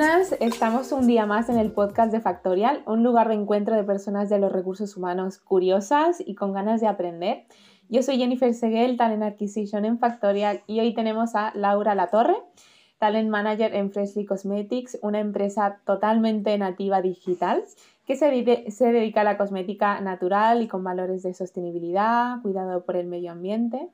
buenas, estamos un día más en el podcast de Factorial, un lugar de encuentro de personas de los recursos humanos curiosas y con ganas de aprender. Yo soy Jennifer Seguel, Talent Acquisition en Factorial y hoy tenemos a Laura Latorre, Talent Manager en Freshly Cosmetics, una empresa totalmente nativa digital que se, se dedica a la cosmética natural y con valores de sostenibilidad, cuidado por el medio ambiente.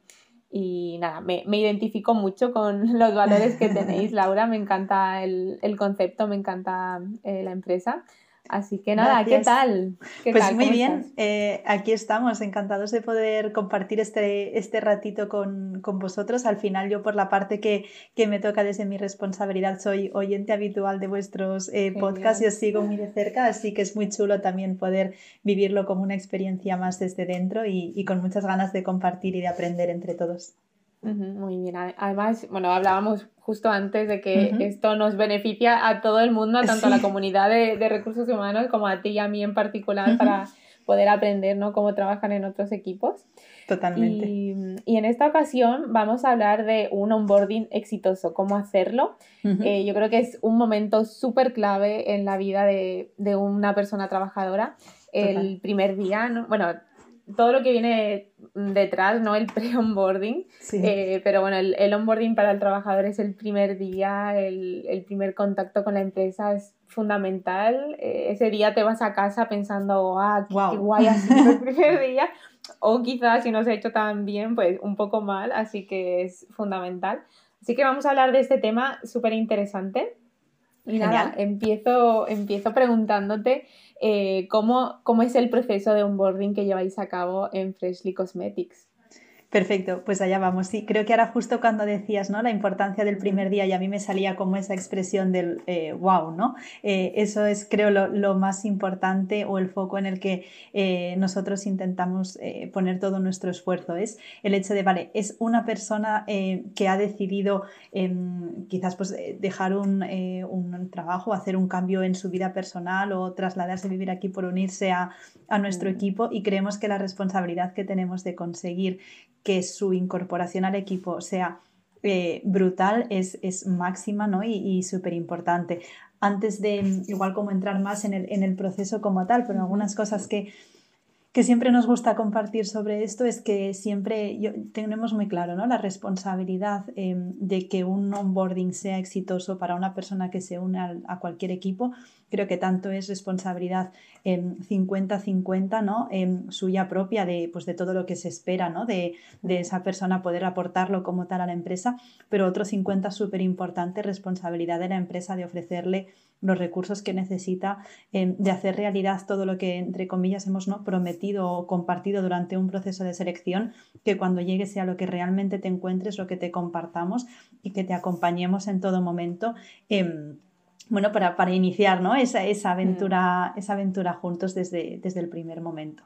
Y nada, me, me, identifico mucho con los valores que tenéis, Laura. Me encanta el, el concepto, me encanta eh, la empresa. Así que nada, ¿qué tal? pues muy bien, eh, aquí estamos, encantados de poder compartir este, este ratito con, con, vosotros. Al final yo por la parte que, que, me toca desde mi responsabilidad soy oyente habitual de vuestros eh, podcasts y os sigo muy de cerca, así que es muy chulo también poder vivirlo como una experiencia más desde dentro y, y con muchas ganas de compartir y de aprender entre todos. Muy bien. Además, bueno, hablábamos justo antes de que esto nos beneficia a todo el mundo, tanto a la comunidad de, de, recursos humanos como a ti y a mí en particular, para poder aprender ¿no? cómo trabajan en otros equipos. Totalmente. Y, y, en esta ocasión vamos a hablar de un onboarding exitoso, cómo hacerlo. Eh, yo creo que es un momento súper clave en la vida de, de una persona trabajadora. El primer día, ¿no? bueno, todo lo que viene detrás, ¿no? El pre-onboarding. Eh, pero bueno, el, el, onboarding para el trabajador es el primer día, el, el primer contacto con la empresa es fundamental. Eh, ese día te vas a casa pensando, ah, qué, guay ha sido el primer día. O quizás si no se ha hecho tan bien, pues un poco mal, así que es fundamental. Así que vamos a hablar de este tema súper interesante. Y nada, empiezo, empiezo preguntándote eh, ¿cómo, ¿cómo es el proceso de onboarding que lleváis a cabo en Freshly Cosmetics? Perfecto, pues allá vamos. Sí, creo que ahora justo cuando decías ¿no? la importancia del primer día y a mí me salía como esa expresión del eh, wow, ¿no? Eh, eso es creo lo, lo, más importante o el foco en el que eh, nosotros intentamos eh, poner todo nuestro esfuerzo. Es el hecho de, vale, es una persona eh, que ha decidido em, quizás pues dejar un, un, trabajo, hacer un cambio en su vida personal o trasladarse a vivir aquí por unirse a, a nuestro equipo y creemos que la responsabilidad que tenemos de conseguir que su incorporación al equipo sea eh, brutal es, es, máxima ¿no? y, y súper importante. Antes de igual como entrar más en el, en el proceso como tal, pero algunas cosas que, que siempre nos gusta compartir sobre esto es que siempre yo, tenemos muy claro ¿no? la responsabilidad eh, de que un onboarding sea exitoso para una persona que se une a, a cualquier equipo creo que tanto es responsabilidad 50-50, ¿no? suya propia de, pues, de todo lo que se espera, ¿no? De, de, esa persona poder aportarlo como tal a la empresa, pero otro 50 súper importante, responsabilidad de la empresa de ofrecerle los recursos que necesita, de hacer realidad todo lo que, entre comillas, hemos ¿no? prometido o compartido durante un proceso de selección, que cuando llegue sea lo que realmente te encuentres, lo que te compartamos y que te acompañemos en todo momento. Eh, bueno, para, para iniciar ¿no? esa, esa, mm. aventura, esa aventura juntos desde, desde el primer momento.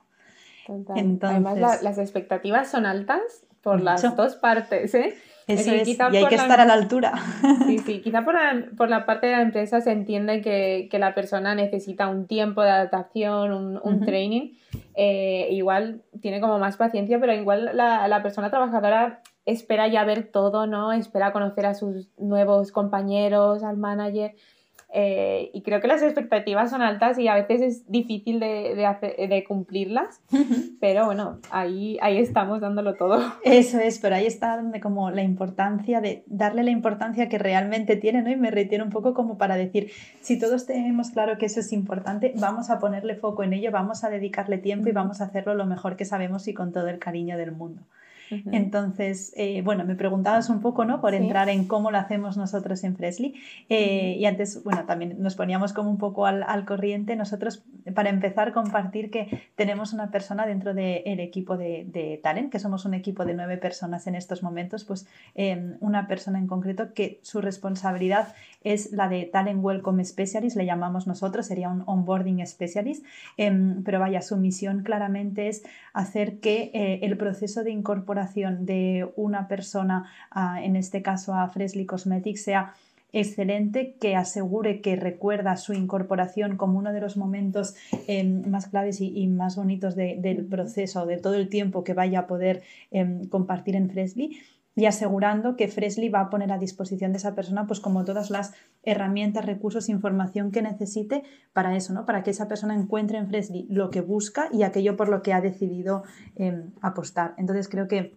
Entonces, Además, las expectativas son altas por las dos partes. ¿eh? Eso es, y hay que estar a la altura. Sí, sí, quizá por la, por la, parte de la empresa se entiende que, que, la persona necesita un tiempo de adaptación, un, un training. Eh, igual tiene como más paciencia, pero igual la, la persona trabajadora espera ya ver todo, ¿no? Espera conocer a sus nuevos compañeros, al manager. Eh, y creo que las expectativas son altas y a veces es difícil de, de, de cumplirlas, pero bueno, ahí, ahí estamos dándolo todo. Eso es, pero ahí está donde como la importancia de darle la importancia que realmente tiene, ¿no? Y me retiene un poco como para decir, si todos tenemos claro que eso es importante, vamos a ponerle foco en ello, vamos a dedicarle tiempo y vamos a hacerlo lo mejor que sabemos y con todo el cariño del mundo. Entonces, eh, bueno, me preguntabas un poco, ¿no? Por entrar en cómo lo hacemos nosotros en Freshly. Eh, y antes, bueno, también nos poníamos como un poco al, al, corriente. Nosotros, para empezar, compartir que tenemos una persona dentro del de equipo de, de, Talent, que somos un equipo de nueve personas en estos momentos, pues eh, una persona en concreto que su responsabilidad es la de Talent Welcome Specialist, le llamamos nosotros, sería un onboarding specialist, em, pero vaya, su misión claramente es hacer que eh, el proceso de incorporación de una persona, en este caso a Freshly Cosmetics, sea excelente que asegure que recuerda su incorporación como uno de los momentos eh, más claves y, más bonitos de, del proceso, de todo el tiempo que vaya a poder eh, compartir en Freshly y asegurando que Freshly va a poner a disposición de esa persona pues como todas las herramientas, recursos, información que necesite para eso, ¿no? Para que esa persona encuentre en Freshly lo que busca y aquello por lo que ha decidido em, apostar. Entonces creo que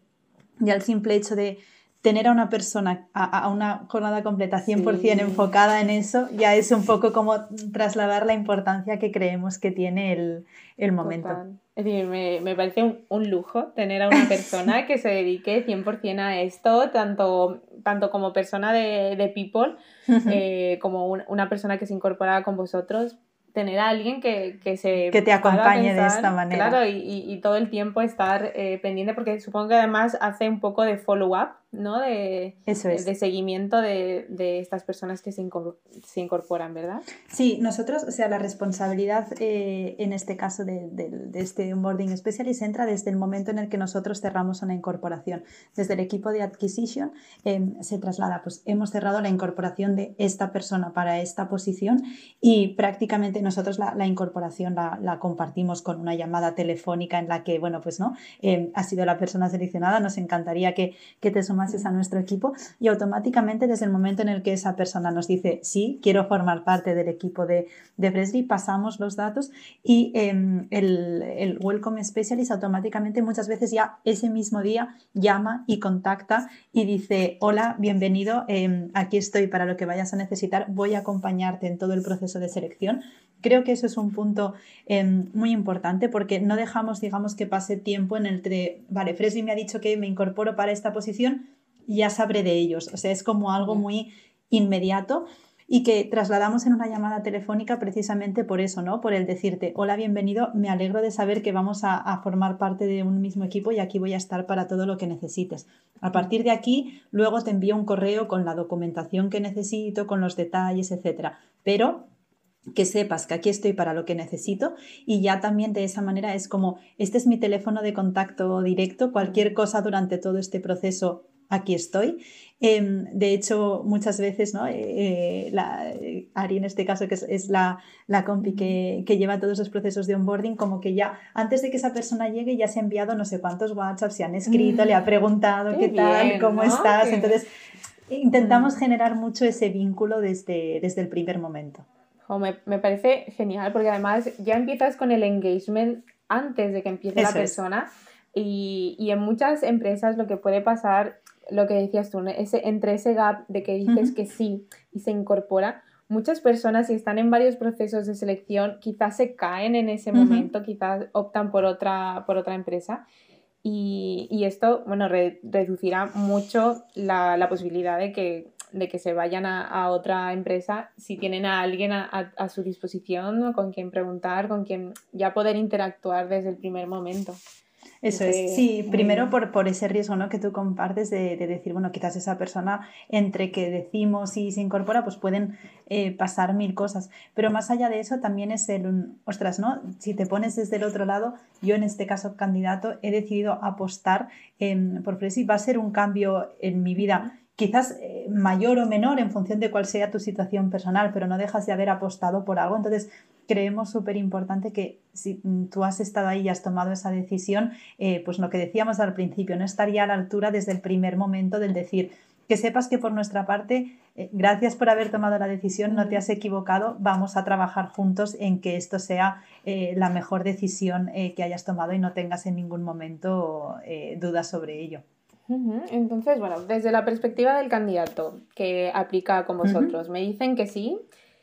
ya el simple hecho de tener a una persona, a, una jornada completa 100% enfocada en eso, ya es un poco como trasladar la importancia que creemos que tiene el, el momento. Es decir, me, me parece un, un, lujo tener a una persona que se dedique 100% a esto, tanto, tanto como persona de, de people, eh, como una persona que se incorpora con vosotros, tener a alguien que, que se... Que te acompañe de esta manera. Claro, y, y, todo el tiempo estar eh, pendiente, porque supongo que además hace un poco de follow-up, ¿no? De, Eso es. de seguimiento de, de, estas personas que se, incorporan, ¿verdad? Sí, nosotros, o sea, la responsabilidad eh, en este caso de, de, este onboarding specialist entra desde el momento en el que nosotros cerramos una incorporación. Desde el equipo de acquisition em, se traslada, pues hemos cerrado la incorporación de esta persona para esta posición y prácticamente nosotros la, la incorporación la, la, compartimos con una llamada telefónica en la que, bueno, pues no, em, ha sido la persona seleccionada, nos encantaría que, que te sumas a nuestro equipo y automáticamente desde el momento en el que esa persona nos dice sí, quiero formar parte del equipo de, de pasamos los datos y em, el, el, Welcome Specialist automáticamente muchas veces ya ese mismo día llama y contacta y dice hola, bienvenido, em, aquí estoy para lo que vayas a necesitar, voy a acompañarte en todo el proceso de selección. Creo que eso es un punto em, muy importante porque no dejamos, digamos, que pase tiempo en el que, vale, Fresby me ha dicho que me incorporo para esta posición, ya sabré de ellos. O sea, es como algo muy inmediato y que trasladamos en una llamada telefónica precisamente por eso, ¿no? Por el decirte, hola, bienvenido, me alegro de saber que vamos a, a, formar parte de un mismo equipo y aquí voy a estar para todo lo que necesites. A partir de aquí, luego te envío un correo con la documentación que necesito, con los detalles, etcétera. Pero que sepas que aquí estoy para lo que necesito y ya también de esa manera es como, este es mi teléfono de contacto directo, cualquier cosa durante todo este proceso aquí estoy. Em, de hecho, muchas veces, ¿no? Eh, la, Ari en este caso, que es, la, la, compi que, que, lleva todos los procesos de onboarding, como que ya antes de que esa persona llegue ya se ha enviado no sé cuántos WhatsApps, se han escrito, le ha mm, preguntado qué, tal, cómo estás. Entonces, intentamos mm. generar mucho ese vínculo desde, desde el primer momento. Me, me, parece genial porque además ya empiezas con el engagement antes de que empiece la persona. Y, y, en muchas empresas lo que puede pasar lo que decías tú, ese, entre ese gap de que dices que sí y se incorpora, muchas personas si están en varios procesos de selección quizás se caen en ese momento, quizás optan por otra, por otra empresa. Y, y esto, bueno, reducirá mucho la, la, posibilidad de que, de que se vayan a, a otra empresa si tienen a alguien a, a, su disposición, con quien preguntar, con quien ya poder interactuar desde el primer momento. Eso es, sí, primero por, por, ese riesgo ¿no? que tú compartes de, de, decir, bueno, quizás esa persona entre que decimos y se incorpora, pues pueden eh, pasar mil cosas. Pero más allá de eso también es el, ostras, ¿no? Si te pones desde el otro lado, yo en este caso candidato he decidido apostar en, por Fresi, va a ser un cambio en mi vida quizás eh, mayor o menor en función de cuál sea tu situación personal, pero no dejas de haber apostado por algo. Entonces, creemos súper importante que si tú has estado ahí y has tomado esa decisión, eh, pues lo que decíamos al principio, no estaría a la altura desde el primer momento del decir, que sepas que por nuestra parte, eh, gracias por haber tomado la decisión, no te has equivocado, vamos a trabajar juntos en que esto sea eh, la mejor decisión que hayas tomado y no tengas en ningún momento dudas sobre ello. Entonces, bueno, desde la perspectiva del candidato que aplica con vosotros, me dicen que sí,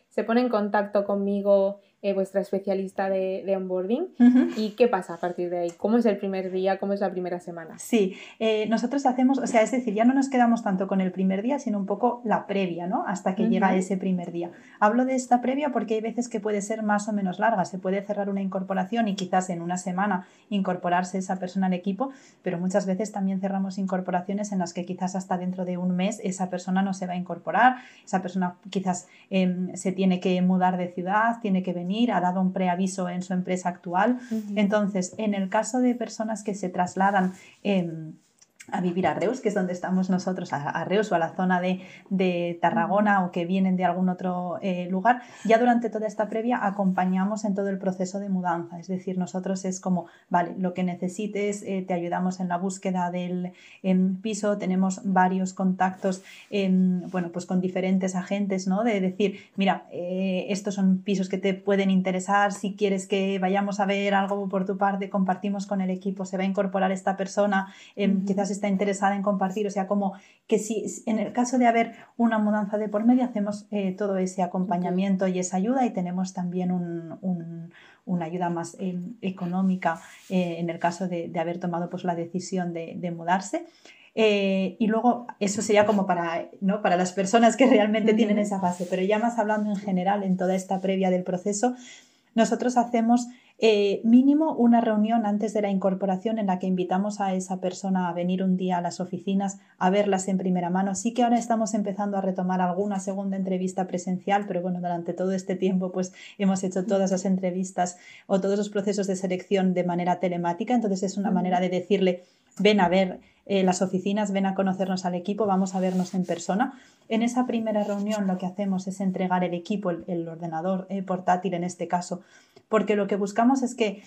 se pone en contacto conmigo eh, vuestra especialista de, de onboarding. ¿Y qué pasa a partir de ahí? ¿Cómo es el primer día? ¿Cómo es la primera semana? Sí, eh, nosotros hacemos, o sea, es decir, ya no nos quedamos tanto con el primer día, sino un poco la previa, ¿no? Hasta que llega ese primer día. Hablo de esta previa porque hay veces que puede ser más o menos larga. Se puede cerrar una incorporación y quizás en una semana incorporarse esa persona al equipo, pero muchas veces también cerramos incorporaciones en las que quizás hasta dentro de un mes esa persona no se va a incorporar, esa persona quizás em, se tiene que mudar de ciudad, tiene que venir ha dado un preaviso en su empresa actual. Entonces, en el caso de personas que se trasladan em, a vivir a Reus, que es donde estamos nosotros, a, Reus o a la zona de, de Tarragona o que vienen de algún otro eh, lugar, ya durante toda esta previa acompañamos en todo el proceso de mudanza. Es decir, nosotros es como, vale, lo que necesites, eh, te ayudamos en la búsqueda del piso, tenemos varios contactos, bueno, pues con diferentes agentes, ¿no? De decir, mira, eh, estos son pisos que te pueden interesar, si quieres que vayamos a ver algo por tu parte, compartimos con el equipo, se va a incorporar esta persona, quizás está interesada en compartir, o sea, como que si en el caso de haber una mudanza de por medio, hacemos eh, todo ese acompañamiento y esa ayuda y tenemos también una ayuda más eh, económica eh, en el caso de, haber tomado pues, la decisión de, mudarse. y luego eso sería como para, ¿no? para las personas que realmente tienen esa fase, pero ya más hablando en general en toda esta previa del proceso, nosotros hacemos eh, mínimo una reunión antes de la incorporación en la que invitamos a esa persona a venir un día a las oficinas a verlas en primera mano. Sí que ahora estamos empezando a retomar alguna segunda entrevista presencial, pero bueno, durante todo este tiempo pues hemos hecho todas las entrevistas o todos los procesos de selección de manera telemática, entonces es una manera de decirle ven a ver eh, las oficinas, ven a conocernos al equipo, vamos a vernos en persona. En esa primera reunión lo que hacemos es entregar el equipo, el, ordenador eh, portátil en este caso, porque lo que buscamos es que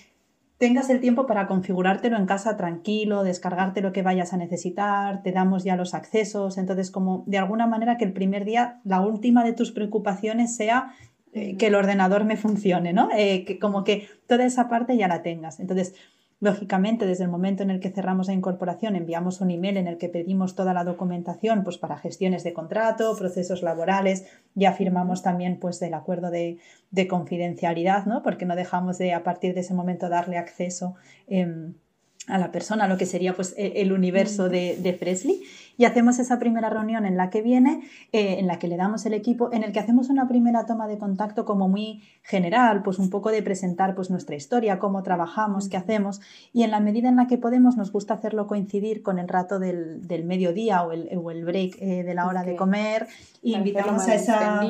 tengas el tiempo para configurártelo en casa tranquilo, descargarte lo que vayas a necesitar, te damos ya los accesos, entonces como de alguna manera que el primer día la última de tus preocupaciones sea eh, que el ordenador me funcione, ¿no? que como que toda esa parte ya la tengas. Entonces, Lógicamente, desde el momento en el que cerramos la incorporación, enviamos un email en el que pedimos toda la documentación pues, para gestiones de contrato, procesos laborales, ya firmamos también pues, el acuerdo de, confidencialidad, ¿no? porque no dejamos de a partir de ese momento darle acceso em, a la persona, lo que sería pues, e, el universo de, de Fresley y hacemos esa primera reunión en la que viene, eh, en la que le damos el equipo, en el que hacemos una primera toma de contacto como muy general, pues un poco de presentar pues nuestra historia, cómo trabajamos, qué hacemos y en la medida en la que podemos nos gusta hacerlo coincidir con el rato del, del mediodía o el, o el break eh, de la hora de comer y invitamos a esa... Más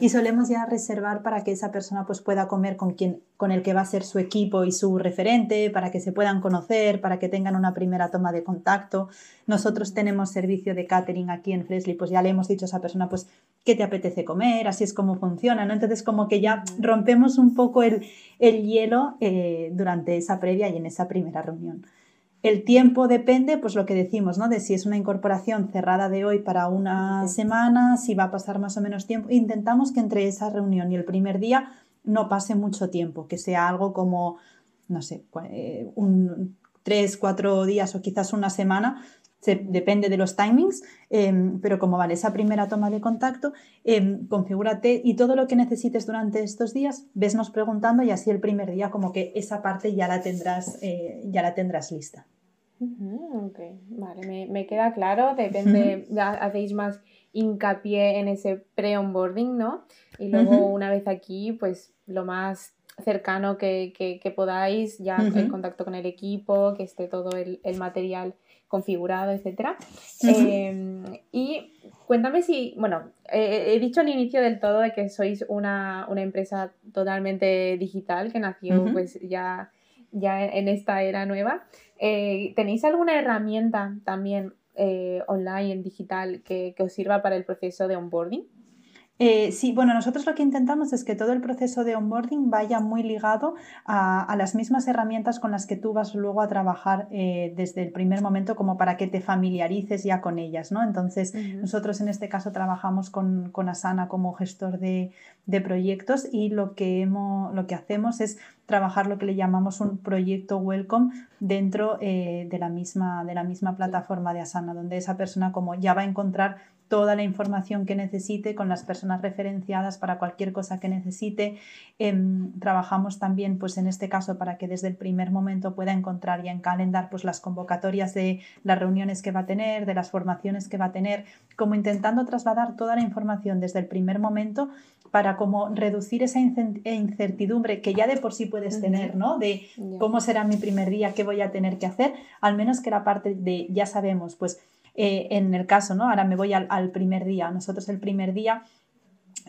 Y solemos ya reservar para que esa persona pues pueda comer con quien con el que va a ser su equipo y su referente, para que se puedan conocer, para que tengan una primera toma de contacto. Nosotros tenemos servicio de catering aquí en Fresley, pues ya le hemos dicho a esa persona, pues, ¿qué te apetece comer? Así es como funciona, ¿no? Entonces, como que ya rompemos un poco el, hielo eh, durante esa previa y en esa primera reunión. El tiempo depende, pues lo que decimos, ¿no? De si es una incorporación cerrada de hoy para una semana, si va a pasar más o menos tiempo. Intentamos que entre esa reunión y el primer día no pase mucho tiempo, que sea algo como, no sé, eh, un, tres, cuatro días o quizás una semana, depende de los timings, em, pero como vale, esa primera toma de contacto, eh, configúrate y todo lo que necesites durante estos días, vesnos preguntando y así el primer día como que esa parte ya la tendrás, eh, ya la tendrás lista. ok, vale, me, queda claro, depende, ya hacéis más hincapié en ese pre-onboarding, ¿no? Y luego una vez aquí, pues lo más cercano que, que, podáis, ya en contacto con el equipo, que esté todo el, el material configurado, etc. Em, y cuéntame si, bueno, he dicho al inicio del todo de que sois una, una empresa totalmente digital que nació pues ya, ya en esta era nueva. Eh, ¿Tenéis alguna herramienta también eh, online, en digital, que, que os sirva para el proceso de onboarding? Eh, sí, bueno, nosotros lo que intentamos es que todo el proceso de onboarding vaya muy ligado a, las mismas herramientas con las que tú vas luego a trabajar eh, desde el primer momento como para que te familiarices ya con ellas, ¿no? Entonces, nosotros en este caso trabajamos con, Asana como gestor de, proyectos y lo que, hemos, lo que hacemos es trabajar lo que le llamamos un proyecto welcome dentro eh, de, la misma, de la misma plataforma de Asana, donde esa persona como ya va a encontrar toda la información que necesite con las personas referenciadas para cualquier cosa que necesite. Em, trabajamos también, pues en este caso, para que desde el primer momento pueda encontrar ya en calendar pues, las convocatorias de las reuniones que va a tener, de las formaciones que va a tener, como intentando trasladar toda la información desde el primer momento para como reducir esa incertidumbre que ya de por sí puedes tener, ¿no? De cómo será mi primer día, qué voy a tener que hacer, al menos que la parte de ya sabemos, pues eh, en el caso, ¿no? Ahora me voy al, primer día. Nosotros el primer día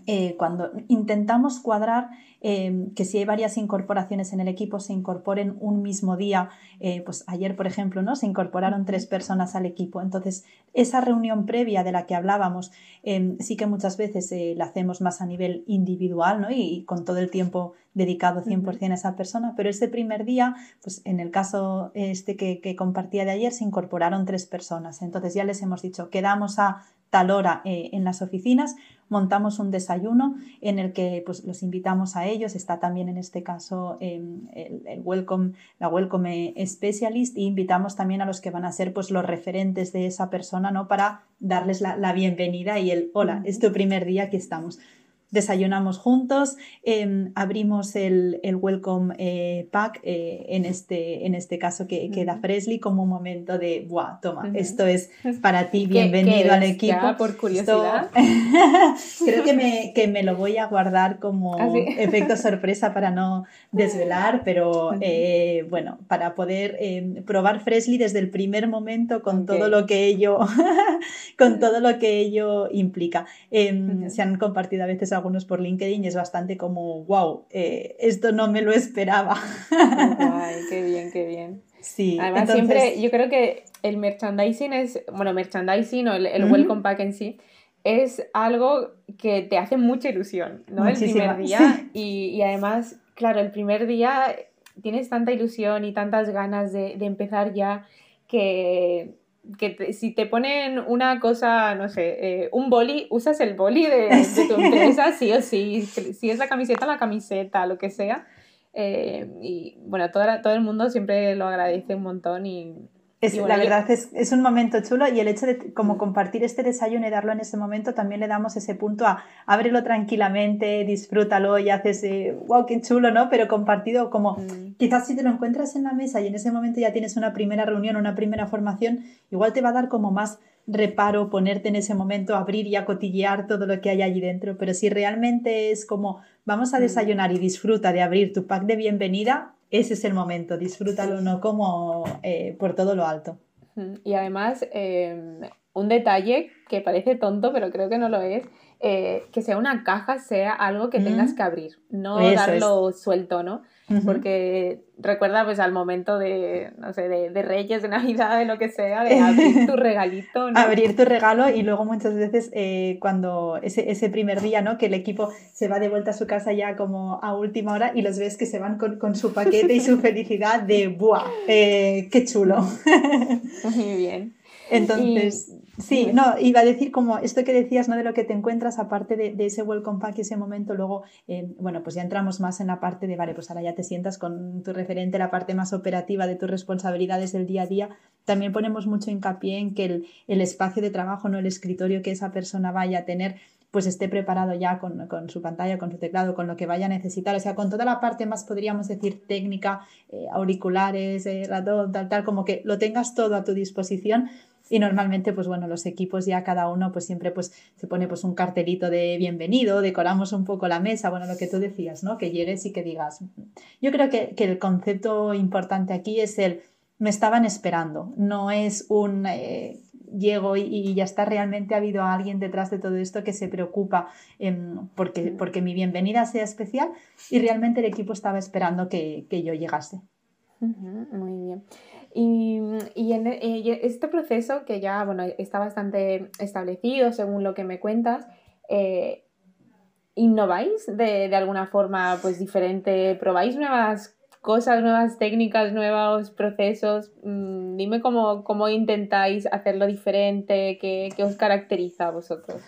eh, cuando intentamos cuadrar Em, que si hay varias incorporaciones en el equipo se incorporen un mismo día. Eh, pues ayer, por ejemplo, ¿no? se incorporaron tres personas al equipo. Entonces, esa reunión previa de la que hablábamos, em, sí que muchas veces eh, la hacemos más a nivel individual ¿no? y, con todo el tiempo dedicado 100% a esa persona, pero ese primer día, pues en el caso este que, que compartía de ayer, se incorporaron tres personas. Entonces ya les hemos dicho, quedamos a tal hora eh, en las oficinas, montamos un desayuno en el que pues, los invitamos a ellos, está también en este caso em, el, welcome, la Welcome Specialist. Y invitamos también a los que van a ser pues, los referentes de esa persona ¿no? para darles la, la bienvenida y el hola, es tu primer día, aquí estamos desayunamos juntos, em, abrimos el, Welcome eh, Pack, eh, en, este, en este caso que, que, da Fresley, como un momento de, ¡buah, toma, esto es para ti, bienvenido al equipo! por curiosidad. Creo que me, que me, lo voy a guardar como ah, efecto sorpresa para no desvelar, pero eh, bueno, para poder em, probar Fresley desde el primer momento con todo lo que ello, con todo lo que ello implica. Em, se han compartido a veces algunos por LinkedIn y es bastante como, wow, eh, esto no me lo esperaba. Ay, qué bien, qué bien. Sí, además siempre, yo creo que el merchandising es, bueno, merchandising o el, welcome pack en sí, es algo que te hace mucha ilusión, ¿no? El primer día y, y, además, claro, el primer día tienes tanta ilusión y tantas ganas de, de empezar ya que que si te ponen una cosa, no sé, eh, un boli, usas el boli de, tu empresa, sí o sí, si es la camiseta, la camiseta, lo que sea. Eh, y bueno, todo, todo el mundo siempre lo agradece un montón y, la verdad es, es, un momento chulo y el hecho de como mm. compartir este desayuno y darlo en ese momento también le damos ese punto a ábrelo tranquilamente, disfrútalo y haces, wow, qué chulo, ¿no? Pero compartido como mm. quizás si te lo encuentras en la mesa y en ese momento ya tienes una primera reunión, una primera formación, igual te va a dar como más reparo ponerte en ese momento, abrir y acotillear todo lo que hay allí dentro, pero si realmente es como vamos a mm. desayunar y disfruta de abrir tu pack de bienvenida, ese es el momento, disfrútalo, no como eh, por todo lo alto. Y además, em, un detalle que parece tonto, pero creo que no lo es, eh, que sea una caja, sea algo que tengas que abrir, no darlo suelto, ¿no? Porque recuerda pues al momento de, no sé, de, Reyes, de Navidad, de lo que sea, de abrir tu regalito. Abrir tu regalo y luego muchas veces eh, cuando ese, ese, primer día, ¿no? Que el equipo se va de vuelta a su casa ya como a última hora y los ves que se van con, con su paquete y su felicidad de ¡buah! Eh, ¡Qué chulo! Muy bien. Entonces, sí, no, iba a decir como esto que decías, ¿no? De lo que te encuentras, aparte de, ese welcome pack, ese momento, luego, eh, bueno, pues ya entramos más en la parte de, vale, pues ahora ya te sientas con tu referente, la parte más operativa de tus responsabilidades del día a día. También ponemos mucho hincapié en que el, el espacio de trabajo, no el escritorio que esa persona vaya a tener, pues esté preparado ya con, con, su pantalla, con su teclado, con lo que vaya a necesitar, o sea, con toda la parte más, podríamos decir, técnica, eh, auriculares, eh, ratón, tal, tal, como que lo tengas todo a tu disposición y normalmente pues bueno los equipos ya cada uno pues siempre pues se pone pues un cartelito de bienvenido decoramos un poco la mesa bueno lo que tú decías no que llegues y que digas yo creo que, que el concepto importante aquí es el me estaban esperando no es un eh, llego y, ya está, realmente ha habido alguien detrás de todo esto que se preocupa porque, porque mi bienvenida sea especial y realmente el equipo estaba esperando que, que yo llegase. muy bien. Y, y en eh, este proceso que ya bueno, está bastante establecido según lo que me cuentas, eh, ¿innováis de, de, alguna forma pues diferente? ¿Probáis nuevas cosas, nuevas técnicas, nuevos procesos? Mm, dime cómo, cómo intentáis hacerlo diferente, qué, qué os caracteriza a vosotros.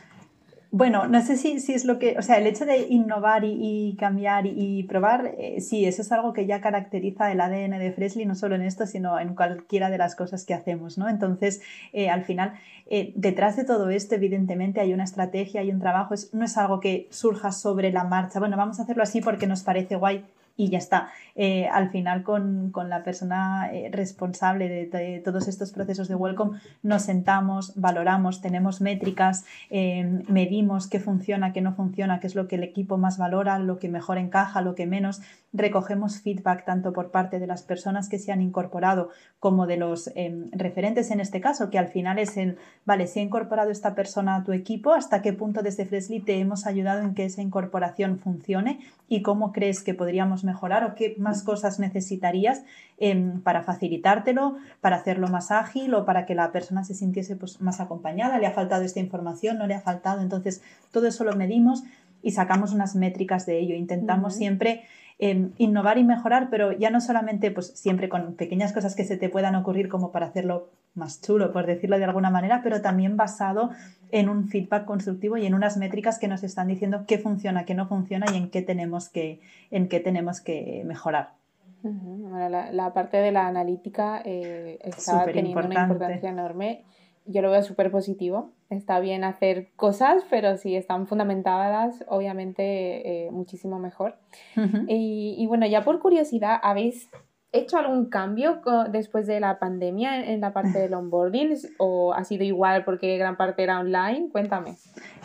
Bueno, no sé si, si, es lo que, o sea, el hecho de innovar y, cambiar y, probar, eh, sí, eso es algo que ya caracteriza el ADN de Fresley, no solo en esto, sino en cualquiera de las cosas que hacemos, ¿no? Entonces, eh, al final, eh, detrás de todo esto, evidentemente, hay una estrategia, hay un trabajo, no es algo que surja sobre la marcha, bueno, vamos a hacerlo así porque nos parece guay, y ya está. Eh, al final con, la persona eh, responsable de, todos estos procesos de welcome nos sentamos, valoramos, tenemos métricas, em, medimos qué funciona, qué no funciona, qué es lo que el equipo más valora, lo que mejor encaja, lo que menos. Recogemos feedback tanto por parte de las personas que se han incorporado como de los em, referentes en este caso, que al final es el, vale, si ha incorporado esta persona a tu equipo, hasta qué punto desde Freshly te hemos ayudado en que esa incorporación funcione y cómo crees que podríamos mejorar o qué más cosas necesitarías em, para facilitártelo, para hacerlo más ágil o para que la persona se sintiese pues, más acompañada. ¿Le ha faltado esta información? ¿No le ha faltado? Entonces, todo eso lo medimos y sacamos unas métricas de ello. Intentamos siempre innovar y mejorar, pero ya no solamente pues, siempre con pequeñas cosas que se te puedan ocurrir como para hacerlo más chulo, por decirlo de alguna manera, pero también basado en un feedback constructivo y en unas métricas que nos están diciendo qué funciona, qué no funciona y en qué tenemos que, en qué tenemos que mejorar. la, parte de la analítica eh, está teniendo una importancia enorme. Yo lo veo súper positivo. Está bien hacer cosas, pero si están fundamentadas, obviamente eh, muchísimo mejor. y, y, bueno, ya por curiosidad, ¿habéis hecho algún cambio después de la pandemia en la parte del onboarding o ha sido igual porque gran parte era online? Cuéntame.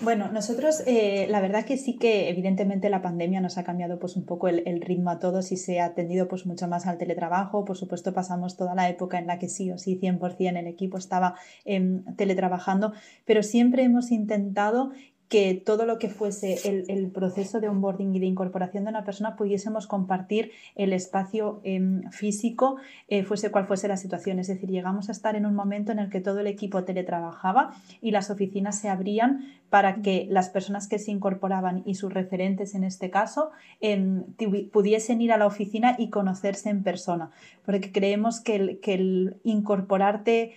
Bueno, nosotros eh, la verdad que sí que evidentemente la pandemia nos ha cambiado pues un poco el, ritmo a todos y se ha atendido pues mucho más al teletrabajo. Por supuesto pasamos toda la época en la que sí o sí 100% el equipo estaba em, teletrabajando, pero siempre hemos intentado que todo lo que fuese el, proceso de onboarding y de incorporación de una persona pudiésemos compartir el espacio em, físico, eh, fuese cual fuese la situación. Es decir, llegamos a estar en un momento en el que todo el equipo teletrabajaba y las oficinas se abrían para que las personas que se incorporaban y sus referentes en este caso em, pudiesen ir a la oficina y conocerse en persona. Porque creemos que que el incorporarte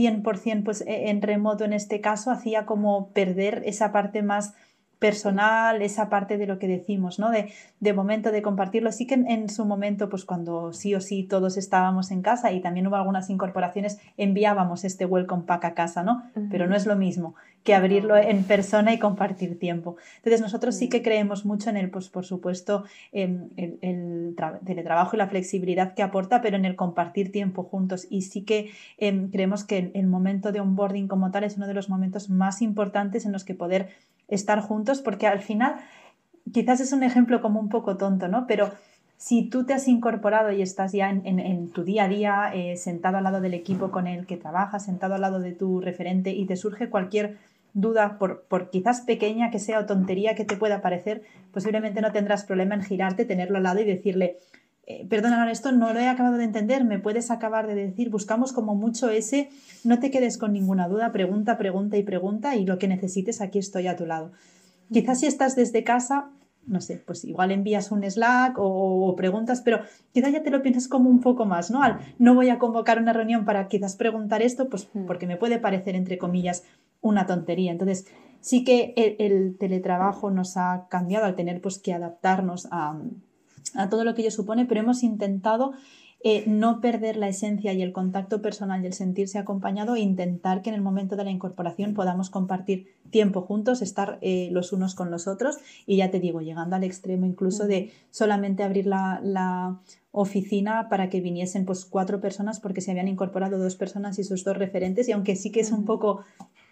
100% pues, e, en remoto en este caso hacía como perder esa parte más personal, esa parte de lo que decimos, ¿no? De, de momento de compartirlo. Sí que en, su momento, pues cuando sí o sí todos estábamos en casa y también hubo algunas incorporaciones, enviábamos este welcome pack a casa, ¿no? Pero no es lo mismo que abrirlo en persona y compartir tiempo. Entonces nosotros sí que creemos mucho en el, pues por supuesto, en el, teletrabajo y la flexibilidad que aporta, pero en el compartir tiempo juntos. Y sí que em, creemos que el momento de onboarding como tal es uno de los momentos más importantes en los que poder estar juntos, porque al final, quizás es un ejemplo como un poco tonto, ¿no? Pero si tú te has incorporado y estás ya en, tu día a día, eh, sentado al lado del equipo con el que trabajas, sentado al lado de tu referente y te surge cualquier duda, por, por, quizás pequeña que sea o tontería que te pueda parecer, posiblemente no tendrás problema en girarte, tenerlo al lado y decirle, eh, perdona, esto no lo he acabado de entender, me puedes acabar de decir, buscamos como mucho ese, no te quedes con ninguna duda, pregunta, pregunta y pregunta y lo que necesites, aquí estoy a tu lado. Quizás si estás desde casa, no sé, pues igual envías un Slack o, preguntas, pero quizás ya te lo piensas como un poco más, ¿no? no voy a convocar una reunión para quizás preguntar esto, pues hmm. porque me puede parecer, entre comillas, una tontería. Entonces, sí que el, teletrabajo nos ha cambiado al tener pues que adaptarnos a, a todo lo que ello supone, pero hemos intentado eh, no perder la esencia y el contacto personal y el sentirse acompañado e intentar que en el momento de la incorporación podamos compartir tiempo juntos, estar eh, los unos con los otros. Y ya te digo, llegando al extremo incluso de solamente abrir la, la oficina para que viniesen pues cuatro personas porque se habían incorporado dos personas y sus dos referentes. Y aunque sí que es un poco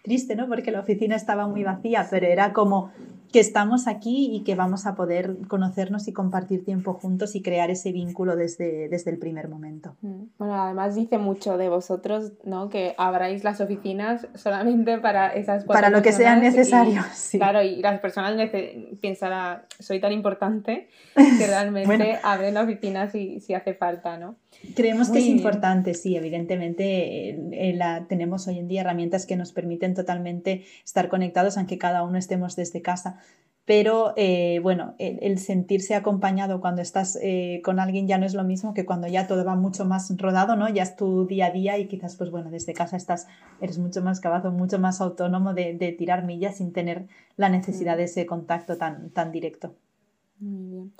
triste, ¿no? Porque la oficina estaba muy vacía, pero era como que estamos aquí y que vamos a poder conocernos y compartir tiempo juntos y crear ese vínculo desde, desde el primer momento. Mm. Bueno, además dice mucho de vosotros, ¿no? Que abráis las oficinas solamente para esas Para lo que sea necesario, Claro, y las personas piensan, soy tan importante que realmente abren la oficina si, si hace falta, ¿no? Creemos que es importante, sí, evidentemente eh, la, tenemos hoy en día herramientas que nos permiten totalmente estar conectados, aunque cada uno estemos desde casa. Pero eh, bueno, el, sentirse acompañado cuando estás eh, con alguien ya no es lo mismo que cuando ya todo va mucho más rodado, ¿no? Ya es tu día a día y quizás, pues bueno, desde casa estás, eres mucho más cabazo, mucho más autónomo de, de tirar millas sin tener la necesidad de ese contacto tan, tan directo. Muy bien.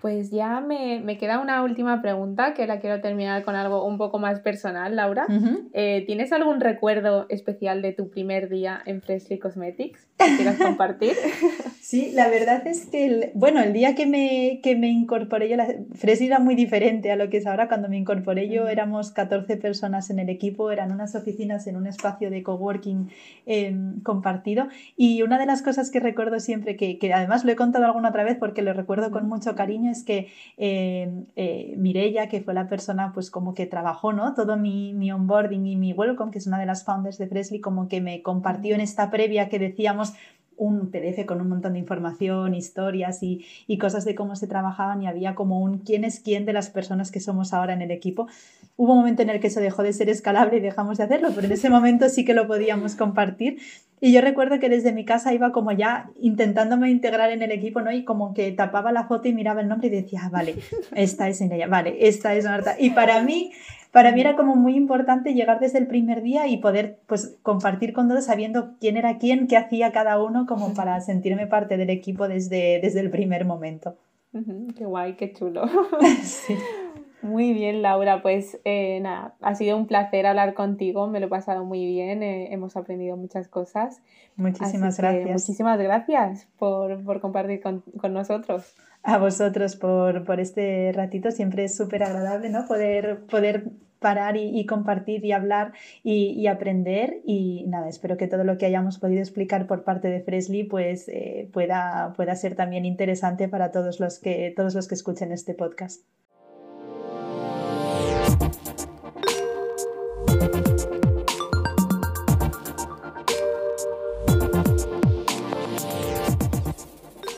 Pues ya me, me, queda una última pregunta que la quiero terminar con algo un poco más personal, Laura. Eh, ¿Tienes algún recuerdo especial de tu primer día en Freshly Cosmetics que quieras compartir? Sí, la verdad es que, el, bueno, el día que me, que me incorporé yo, la, Freshly era muy diferente a lo que es ahora. Cuando me incorporé yo éramos 14 personas en el equipo, eran unas oficinas en un espacio de coworking em, compartido. Y una de las cosas que recuerdo siempre, que, que además lo he contado alguna otra vez porque lo recuerdo con mucho cariño, es que eh, eh, Mirella, que fue la persona pues como que trabajó ¿no? todo mi, mi, onboarding y mi welcome, que es una de las founders de Presley, como que me compartió en esta previa que decíamos un PDF con un montón de información, historias y, y, cosas de cómo se trabajaban y había como un quién es quién de las personas que somos ahora en el equipo. Hubo un momento en el que eso dejó de ser escalable y dejamos de hacerlo, pero en ese momento sí que lo podíamos compartir. Y yo recuerdo que desde mi casa iba como ya intentándome integrar en el equipo, ¿no? Y como que tapaba la foto y miraba el nombre y decía, ah, vale, esta es ella, vale, esta es Marta. Y para mí para mí era como muy importante llegar desde el primer día y poder pues compartir con todos sabiendo quién era quién, qué hacía cada uno, como para sentirme parte del equipo desde, desde el primer momento. Qué guay, qué chulo. Muy bien, Laura. Pues eh, nada, ha sido un placer hablar contigo. Me lo he pasado muy bien. Eh, hemos aprendido muchas cosas. Muchísimas gracias. Muchísimas gracias por, por compartir con, con, nosotros. A vosotros por, por este ratito. Siempre es súper agradable ¿no? poder, poder parar y, compartir y hablar y, aprender. Y nada, espero que todo lo que hayamos podido explicar por parte de Fresley pues, eh, pueda, pueda ser también interesante para todos los, que, todos los que escuchen este podcast.